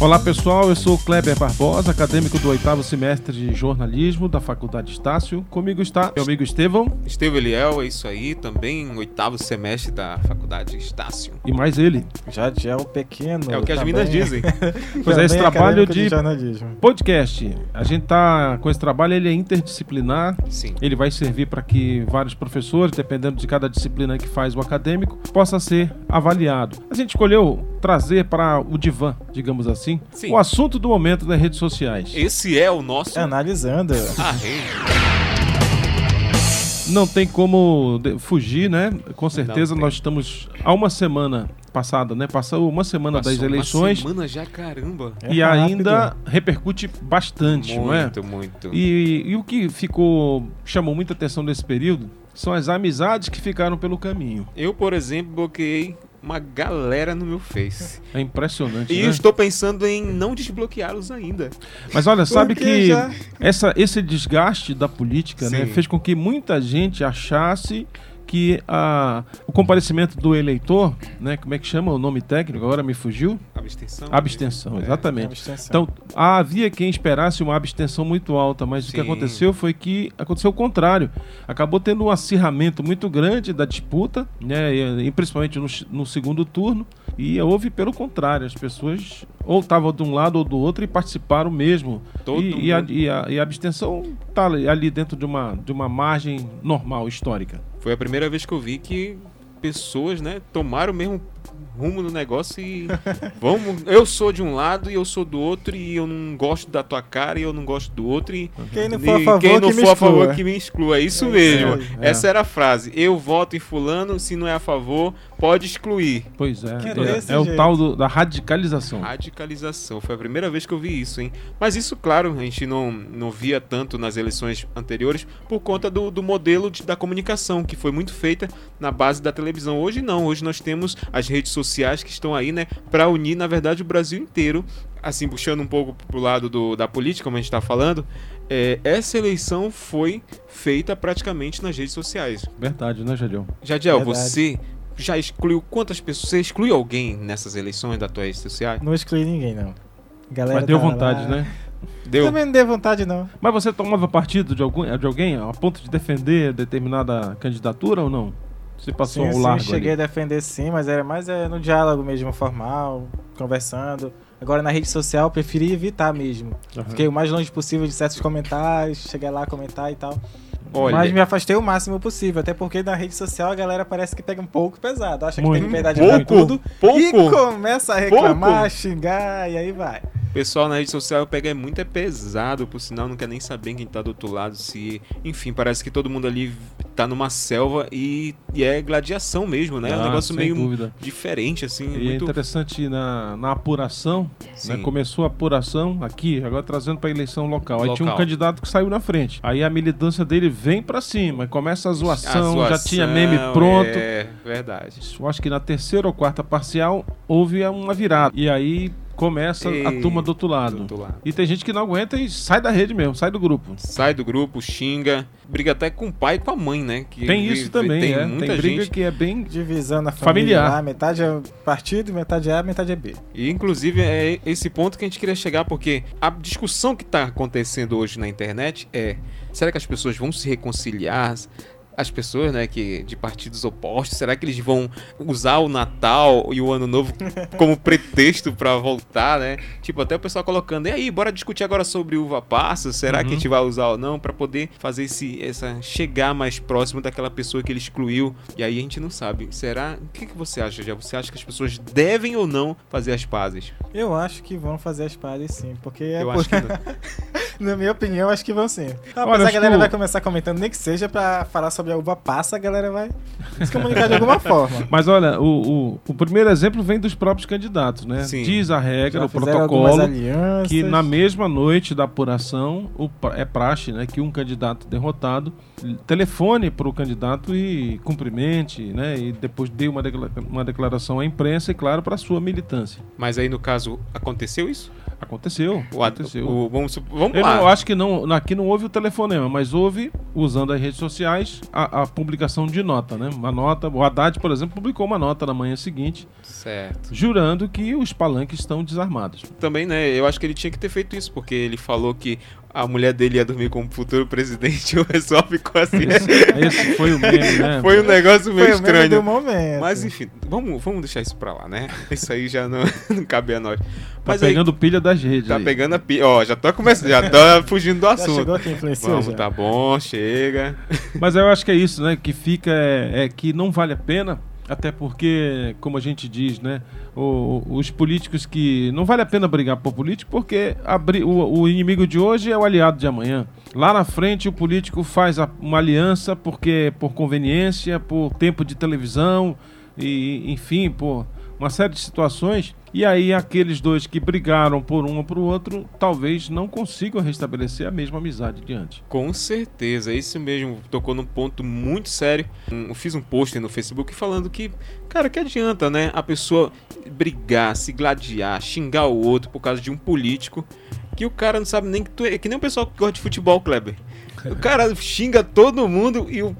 Olá pessoal, eu sou o Kleber Barbosa, acadêmico do oitavo semestre de jornalismo da Faculdade Estácio. Comigo está meu amigo Estevão. Estevão Eliel, é isso aí, também oitavo semestre da Faculdade Estácio. E mais ele. Jadiel Pequeno. É o que as minas dizem. Pois é, esse trabalho de jornalismo. podcast. A gente tá com esse trabalho, ele é interdisciplinar. Sim. Ele vai servir para que vários professores, dependendo de cada disciplina que faz o acadêmico, possa ser avaliado. A gente escolheu trazer para o divã, digamos assim, Sim. o assunto do momento nas redes sociais. Esse é o nosso Analisando. arreio. Não tem como fugir, né? Com certeza nós estamos há uma semana passada, né? Passou uma semana Passou das uma eleições semana já, caramba. É e rápido. ainda repercute bastante, não é? Muito, muito. E, e o que ficou chamou muita atenção nesse período são as amizades que ficaram pelo caminho. Eu, por exemplo, bloqueei uma galera no meu Face. É impressionante, E né? eu estou pensando em não desbloqueá-los ainda. Mas olha, sabe Porque que já- essa, esse desgaste da política né, fez com que muita gente achasse que a, o comparecimento do eleitor, né, como é que chama o nome técnico? Agora me fugiu? Abstenção. Abstenção, É. exatamente. Abstenção. Então, havia quem esperasse uma abstenção muito alta, mas o que Sim. aconteceu foi que aconteceu o contrário. Acabou tendo um acirramento muito grande da disputa, né, e, e principalmente no, no segundo turno, e houve pelo contrário, as pessoas ou estavam de um lado ou do outro e participaram mesmo. Todo e, e a, e a- e a abstenção está ali, ali dentro de uma, de uma margem normal, histórica. Foi a primeira vez que eu vi que pessoas, né, tomaram mesmo rumo no negócio e vamos, eu sou de um lado e eu sou do outro e eu não gosto da tua cara e eu não gosto do outro e Quem não for a favor, quem não que me for a favor exclua. que me exclua. É isso É mesmo. aí, é. Essa era a frase. Eu voto em fulano, se não é a favor, pode excluir. Pois é. É, é o tal do- da radicalização. Radicalização. Foi a primeira vez que eu vi isso, hein? Mas isso, claro, a gente não, não via tanto nas eleições anteriores por conta do, do modelo de- da comunicação, que foi muito feita na base da televisão. Hoje não, hoje nós temos as redes sociais que estão aí, né, para unir, na verdade, o Brasil inteiro. Assim, puxando um pouco pro lado do, da política, como a gente tá falando, é, essa eleição foi feita praticamente nas redes sociais. Verdade, né, Jadiel? Jadiel, Verdade. você já excluiu quantas pessoas? Você excluiu alguém nessas eleições das tuas redes sociais? Não excluí ninguém, não. Galera Mas deu tava vontade, lá. né? Deu? Também não deu vontade, não. Mas você tomava partido de, algum, de alguém a ponto de defender determinada candidatura ou não? Você passou sim, sim, largo cheguei ali. a defender sim, mas era mais é, no diálogo mesmo, formal, conversando. Agora na rede social eu preferi evitar mesmo. Aham. Fiquei o mais longe possível de certos comentários, cheguei lá a comentar e tal. Olha, Mas me afastei o máximo possível, até porque na rede social a galera parece que pega um pouco pesado. Acha que tem liberdade pouco, pra tudo. pouco. E começa a reclamar, Pouco. xingar, e aí vai. O pessoal na rede social pega é muito é pesado, por sinal não quer nem saber quem tá do outro lado, se, enfim, parece que todo mundo ali tá numa selva e, e é gladiação mesmo, né? é um Ah, negócio sem meio dúvida. diferente assim, E é muito interessante na, na apuração, né, começou a apuração aqui, agora trazendo para eleição local. Aí tinha um Local. candidato que saiu na frente. Aí a militância dele vem para cima, e começa a zoação, A já tinha meme zoação, pronto. É, verdade. Eu acho que na terceira ou quarta parcial houve uma virada. E aí começa a Ei, turma do outro Do lado. outro lado. E tem gente que não aguenta e sai da rede mesmo, sai do grupo. Sai do grupo, xinga, briga até com o pai e com a mãe, né? Que Tem isso também, tem é. muita tem briga gente que é bem Divisão na Familiar. metade é partido, metade é A, metade é B. E inclusive é esse ponto que a gente queria chegar, porque a discussão que está acontecendo hoje na internet é: será que as pessoas vão se reconciliar? As pessoas, né, que de partidos opostos, será que eles vão usar o Natal e o Ano Novo como pretexto para voltar, né? Tipo, até o pessoal colocando, e aí, bora discutir agora sobre uva passa, será que a Uhum. gente vai usar ou não para poder fazer esse essa chegar mais próximo daquela pessoa que ele excluiu? E aí a gente não sabe. Será? O que, que você acha, já? Você acha que as pessoas devem ou não fazer as pazes? Eu acho que vão fazer as pazes sim, porque é Eu por- acho que não. na minha opinião, acho que vão sim. Rapaz, Olha, a galera que o- vai começar comentando, nem que seja pra falar sobre a uva passa, a galera vai se comunicar de alguma forma. Mas olha, o, o, o primeiro exemplo vem dos próprios candidatos, né? Sim. Diz a regra, Já o protocolo, que na mesma noite da apuração o é praxe, né? Que um candidato derrotado telefone para o candidato e cumprimente, né? E depois dê uma declaração à imprensa e, claro, para a sua militância. Mas aí no caso aconteceu isso? Aconteceu. O, aconteceu. o- vamos, vamos Eu lá. não, acho que não, aqui não houve o telefonema, mas houve, usando as redes sociais, a, a publicação de nota, né? Uma nota. O Haddad, por exemplo, publicou uma nota na manhã seguinte, Certo. jurando que os palanques estão desarmados. Também, né? Eu acho que ele tinha que ter feito isso, porque ele falou que a mulher dele ia dormir com o futuro presidente e o pessoal ficou assim. Esse foi o meme, né? Foi um negócio meio Foi o meme estranho. do momento. Mas enfim, vamos, vamos deixar isso pra lá, né? Isso aí já não, não cabe a nós. Tá Mas aí, pegando pilha das redes. tá aí. pegando a pi... Ó, já tô começando, já tô fugindo do Já assunto. chegou aqui, influenciou Vamos, já. tá bom, chega. Mas eu acho que é isso, né? Que fica é, é que não vale a pena, até porque, como a gente diz, né? o- os políticos que. Não vale a pena brigar por político, porque a bri- o, o inimigo de hoje é o aliado de amanhã. Lá na frente o político faz a- uma aliança porque por conveniência, por tempo de televisão, e enfim, por uma série de situações. E aí aqueles dois que brigaram por um ou por outro, talvez não consigam restabelecer a mesma amizade diante. Com certeza, isso mesmo. Tocou num ponto muito sério. Eu fiz um post no Facebook falando que, cara, que adianta, né? A pessoa brigar, se gladiar, xingar o outro por causa de um político que o cara não sabe nem que tu é. Que nem o pessoal que gosta de futebol, Kleber. O cara xinga todo mundo e o,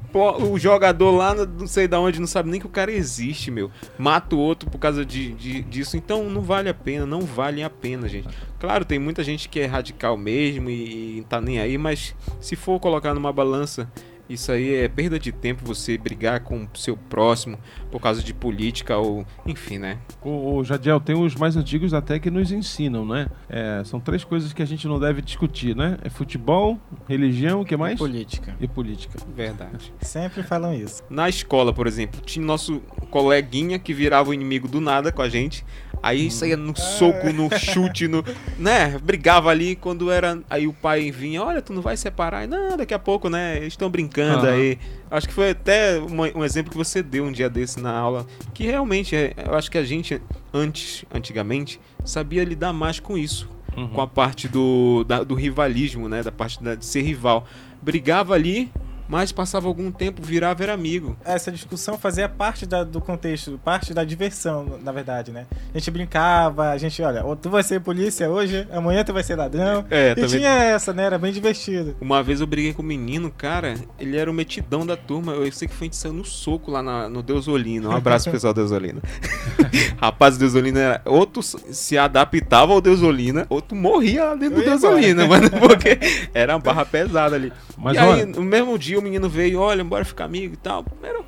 o jogador lá, não sei da onde, não sabe nem que o cara existe, meu. Mata o outro por causa de, de- disso. Então não vale a pena, não vale a pena, gente. Claro, tem muita gente que é radical mesmo e, e tá nem aí, mas se for colocar numa balança, isso aí é perda de tempo você brigar com o seu próximo por causa de política ou. Enfim, né? O, o Jadiel, tem os mais antigos até que nos ensinam, né? É, são três coisas que a gente não deve discutir, né? É futebol, religião, o que mais? Política. E política. Verdade. Sempre falam isso. Na escola, por exemplo, tinha nosso coleguinha que virava o inimigo do nada com a gente. Aí saía no soco, no chute, no. né? Brigava ali quando era. Aí o pai vinha, olha, tu não vai separar. Não, daqui a pouco, né? Eles estão brincando Aham. aí. Acho que foi até uma- um exemplo que você deu um dia desse na aula. Que realmente, é, eu acho que a gente, antes, antigamente, sabia lidar mais com isso Uhum. com a parte do, da- do rivalismo, né? Da parte da- de ser rival. Brigava ali, mas passava algum tempo, virava era amigo. Essa discussão fazia parte da- do contexto, parte da diversão, na verdade, né? A gente brincava, a gente, olha, ou tu vai ser polícia hoje, amanhã tu vai ser ladrão. É, e também. tinha essa, né? Era bem divertido. Uma vez eu briguei com um menino, cara, ele era o metidão da turma. Eu sei que foi saiu no soco lá na- no Deusolino. Um abraço, pessoal Deusolina. Rapaz, o Deusolina era. Outro se adaptava ao Deusolina, outro morria lá dentro do Deusolina, mano, porque era uma barra pesada ali. Mas e aí, no mesmo dia, o menino veio, olha, bora ficar amigo e tal. Era-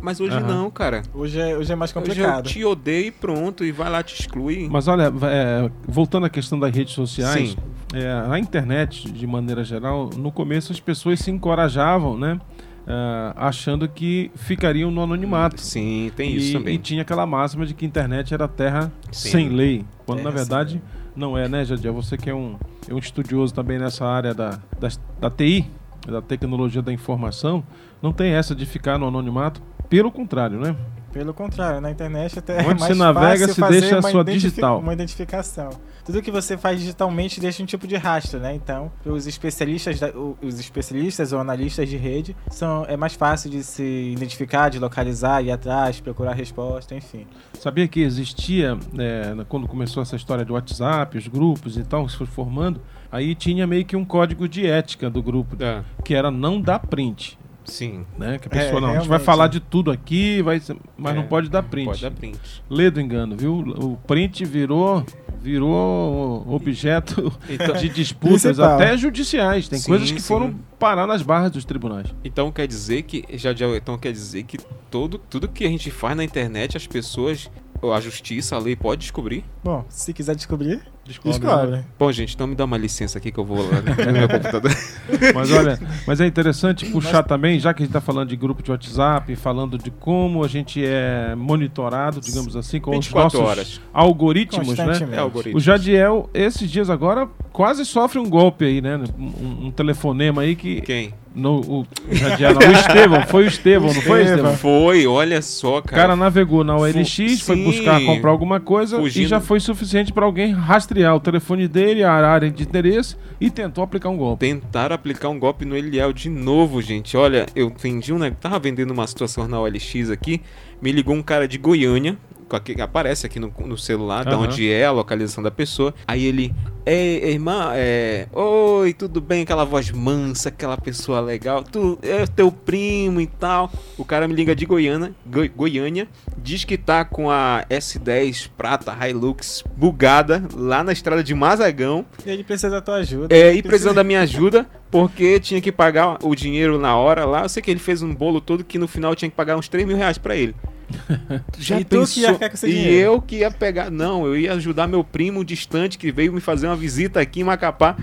Mas hoje Aham. não, cara. Hoje é, hoje é mais Hoje eu complicado. te odeio e pronto, e vai lá, te exclui. Mas olha, é, voltando à questão das redes sociais, é, na internet, de maneira geral, no começo as pessoas se encorajavam, né? é, achando que ficariam no anonimato. Sim, tem e, isso também. e tinha aquela máxima de que a internet era terra Sim. sem lei. Quando na verdade não é, né, Jadiel? Você que é um, é um estudioso também nessa área da, da, da TI, da tecnologia da informação, não tem essa de ficar no anonimato. Pelo contrário, né? Pelo contrário, na internet até Onde é mais você navega, fácil se fazer deixa a uma sua digital. Uma identificação. Tudo que você faz digitalmente deixa um tipo de rastro, né? Então, os especialistas, da- os especialistas ou analistas de rede são é mais fácil de se identificar, de localizar, ir atrás, procurar resposta, enfim. Sabia que existia, é, quando começou essa história de WhatsApp, os grupos e tal, se foi formando, aí tinha meio que um código de ética do grupo, Ah, que era não dar print. sim. Né? Que a É, pessoa, não, a gente vai falar de tudo aqui, vai, ser- mas É, não pode dar print. Pode dar print. Lê do engano, viu? O print virou virou objeto Então, de disputas até judiciais. Tem Sim, coisas que sim. foram parar nas barras dos tribunais. então quer dizer que já então quer dizer que todo tudo que a gente faz na internet as pessoas ou a justiça, a lei pode descobrir. Bom, se quiser descobrir, Descobre, descobre. Bom, gente, então me dá uma licença aqui que eu vou lá no meu computador. Mas olha, mas é interessante puxar também, já que a gente está falando de grupo de WhatsApp, falando de como a gente é monitorado, digamos assim, com os 24 nossos horas. algoritmos, né? É algoritmo. O Jadiel, esses dias agora, quase sofre um golpe aí, né? Um, um telefonema aí que. Quem? No, o, Jadiel, não, o Estevão, foi o Estevão, não foi, Estevão. Estevão? Foi, olha só, O cara. cara navegou na OLX, Fu- foi buscar comprar alguma coisa e Fugindo. já foi suficiente para alguém rastrear o telefone dele, a área de interesse e tentou aplicar um golpe. Tentaram aplicar um golpe no Eliel de novo, gente. Olha, eu vendi um, né? Tava vendendo uma situação na OLX aqui. Me ligou um cara de Goiânia. aque- Aparece aqui no, no celular, da Aham. onde é a localização da pessoa. Aí ele. Ei, irmã, é. Oi, tudo bem? Aquela voz mansa, aquela pessoa legal. Tu é teu primo e tal. O cara me liga de Goiânia, Goi- Goiânia, diz que tá com a S10 prata Hilux bugada lá na estrada de Mazagão. E ele precisa da tua ajuda. É, e precisando da minha ajuda, porque tinha que pagar o dinheiro na hora lá. Eu sei que ele fez um bolo todo que no final tinha que pagar uns 3 mil reais pra ele. Já E tu que ia ficar com esse e dinheiro? eu que ia pegar. Não, eu ia ajudar meu primo distante que veio me fazer uma visita aqui em Macapá,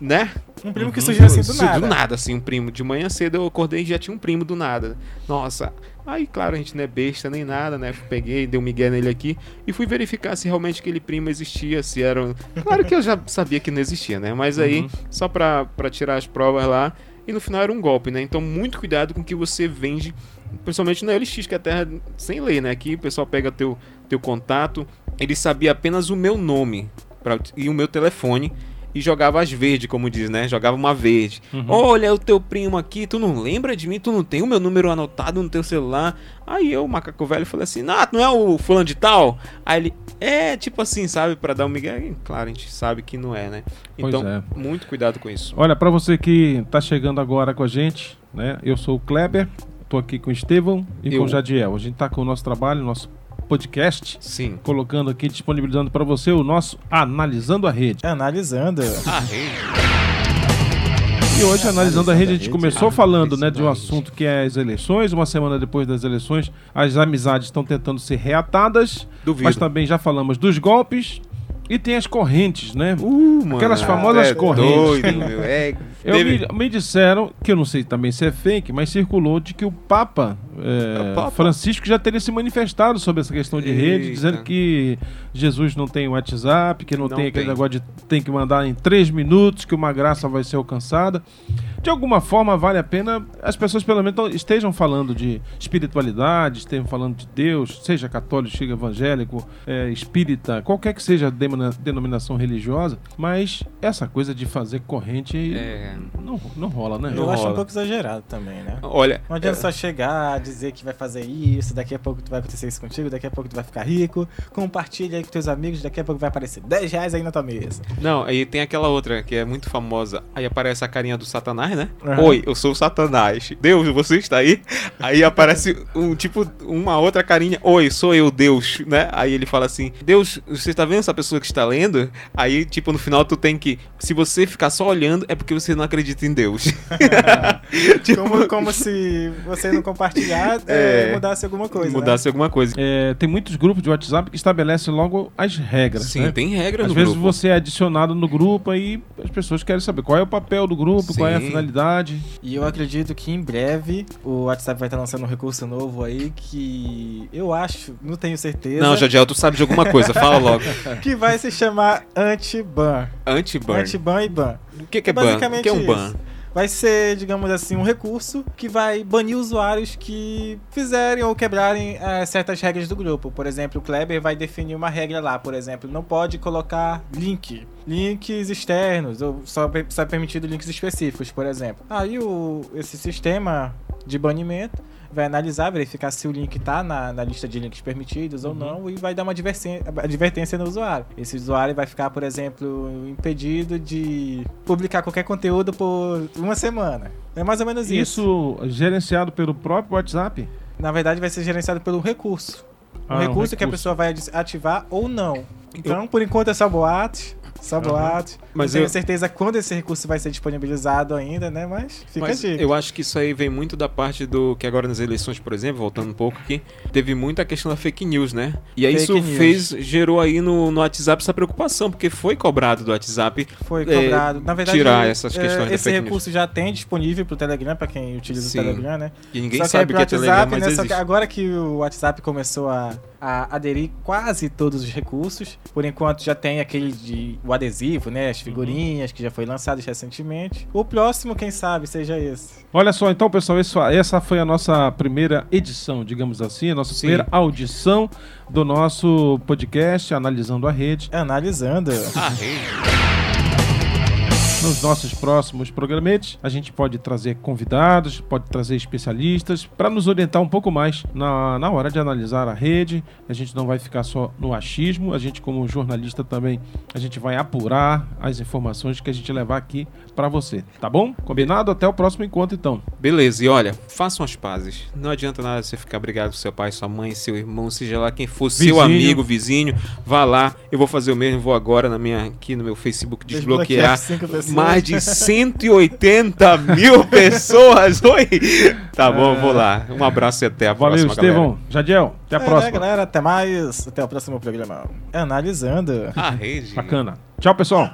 né? Um primo que surgiu assim do nada. Do nada, assim, um primo. De manhã cedo eu acordei e já tinha um primo do nada. Nossa. Aí, claro, a gente não é besta nem nada, né? Peguei, dei um migué nele aqui e fui verificar se realmente aquele primo existia, se era. Claro que eu já sabia que não existia, né? Mas aí, Uhum. só pra, pra tirar as provas lá. E no final era um golpe, né? Então, muito cuidado com o que você vende, principalmente na LX, que é a terra sem lei, né? Aqui o pessoal pega teu, teu contato. Ele sabia apenas o meu nome pra, e o meu telefone. E jogava as verdes, como diz, né? Jogava uma verde. Uhum. Olha o teu primo aqui, tu não lembra de mim? Tu não tem o meu número anotado no teu celular? Aí eu, macaco velho, falei assim: Ah, não é o fulano de tal? Aí ele, é, tipo assim, sabe? Pra dar um migué. Claro, a gente sabe que não é, né? Então, é. muito cuidado com isso. Olha, pra você que tá chegando agora com a gente, né? Eu sou o Kleber, tô aqui com o Estevão e Eu. com o Jadiel. A gente tá com o nosso trabalho, nosso podcast, Sim. colocando aqui, disponibilizando pra você o nosso Analisando a Rede. Analisando. Ah, rei. E hoje, analisando a rede, a gente Rede. começou falando né, de um a assunto que é as eleições. Uma semana depois das eleições, as amizades estão tentando ser reatadas, Duvido. mas também já falamos dos golpes e tem as correntes, né? Uh, mano. Aquelas famosas é correntes. Doido, meu. É, Eu teve- me, me disseram, que eu não sei também se é fake, mas circulou de que o Papa, é, O Papa? Francisco já teria se manifestado sobre essa questão de rede, Eita. dizendo que Jesus não tem WhatsApp, que não, Não tem aquele tem. negócio de tem que mandar em três minutos, que uma graça vai ser alcançada. De alguma forma, vale a pena as pessoas pelo menos estejam falando de espiritualidade, estejam falando de Deus, seja católico, seja evangélico, é, espírita, qualquer que seja a denominação religiosa, mas essa coisa de fazer corrente É, não, não rola, né? Eu Não acho um rola. pouco exagerado também, né? olha, Não adianta é, só chegar, dizer que vai fazer isso, daqui a pouco tu vai acontecer isso contigo, daqui a pouco tu vai ficar rico, compartilha aí com teus amigos, daqui a pouco vai aparecer 10 reais aí na tua mesa. Não, aí tem aquela outra que é muito famosa. Aí aparece a carinha do Satanás, né? Aham. Oi, eu sou o Satanás. Deus, você está aí? Aí aparece um tipo, uma outra carinha. Oi, sou eu, Deus, né? Aí ele fala assim: Deus, você está vendo essa pessoa que está lendo? Aí, tipo, no final tu tem que. Se você ficar só olhando, é porque você não acredita em Deus. Tipo, Como, como se você não compartilhar é, É, mudasse alguma coisa. né? mudasse alguma coisa. É, tem muitos grupos de WhatsApp que estabelecem logo as regras. Sim, né? tem regra Às no vezes grupo. você é adicionado no grupo aí as pessoas querem saber qual é o papel do grupo, qual é a Sim. finalidade. E eu acredito que em breve o WhatsApp vai estar lançando um recurso novo aí que eu acho, não tenho certeza, Não, Jadiel, tu sabe de alguma coisa, fala logo. que vai se chamar anti-ban. Anti-ban. Anti-ban e ban. O que, que é ban? O Basicamente que é um isso. ban? Vai ser, digamos assim, um recurso que vai banir usuários que fizerem ou quebrarem eh, certas regras do grupo. Por exemplo, o Kleber vai definir uma regra lá, por exemplo, não pode colocar link, links externos, ou só, só é permitido links específicos, por exemplo. Aí o, esse sistema de banimento vai analisar, verificar se o link tá na, na lista de links permitidos ou não e vai dar uma advertência, no usuário. Esse usuário vai ficar, por exemplo, impedido de publicar qualquer conteúdo por uma semana. É mais ou menos isso. Isso gerenciado pelo próprio WhatsApp. Na verdade, vai ser gerenciado pelo recurso. Um Ah, um recurso que a recurso. pessoa vai ativar ou não. Então, por enquanto, é só boato. Só boato. Mas Não tenho eu- certeza quando esse recurso vai ser disponibilizado ainda, né? Mas fica Mas eu acho que isso aí vem muito da parte do que agora nas eleições, por exemplo, voltando um pouco aqui, teve muita questão da fake news, né? E aí Fake isso news. fez gerou aí no, no WhatsApp essa preocupação, porque foi cobrado do WhatsApp. Foi é, cobrado. Na verdade, tirar essas é, questões da esse recurso já tem disponível pro Telegram, pra quem utiliza Sim. o Telegram, né? E ninguém Só que sabe o que é pro Telegram, WhatsApp, mas né? Só que agora que o WhatsApp começou a, a aderir quase todos os recursos, por enquanto já tem aquele de o adesivo, né? As figurinhas que já foi lançado recentemente. O próximo, quem sabe, seja esse. Olha só, então, pessoal, isso- essa foi a nossa primeira edição, digamos assim, a nossa Sim. primeira audição do nosso podcast Analisando a Rede. Analisando. Ah, rei. Nos nossos próximos programetes, a gente pode trazer convidados, pode trazer especialistas para nos orientar um pouco mais na, na hora de analisar a rede. A gente não vai ficar só no achismo, a gente como jornalista também, a gente vai apurar as informações que a gente levar aqui para você, tá bom? Combinado? Até o próximo encontro então. Beleza, e olha, façam as pazes. Não adianta nada você ficar brigado com seu pai, sua mãe, seu irmão, seja lá quem for, seu Vizinho. amigo, vizinho, vá lá. Eu vou fazer o mesmo, vou agora na minha, aqui no meu Facebook desbloquear. pessoas. Mais de 180 mil pessoas. Oi! Tá bom, vou lá. Um abraço e até a Valeu, próxima, galera. Estevão. Jadiel, até a É, próxima. galera, até mais. Até o próximo programa. Analisando. A rede. Bacana. Tchau, pessoal.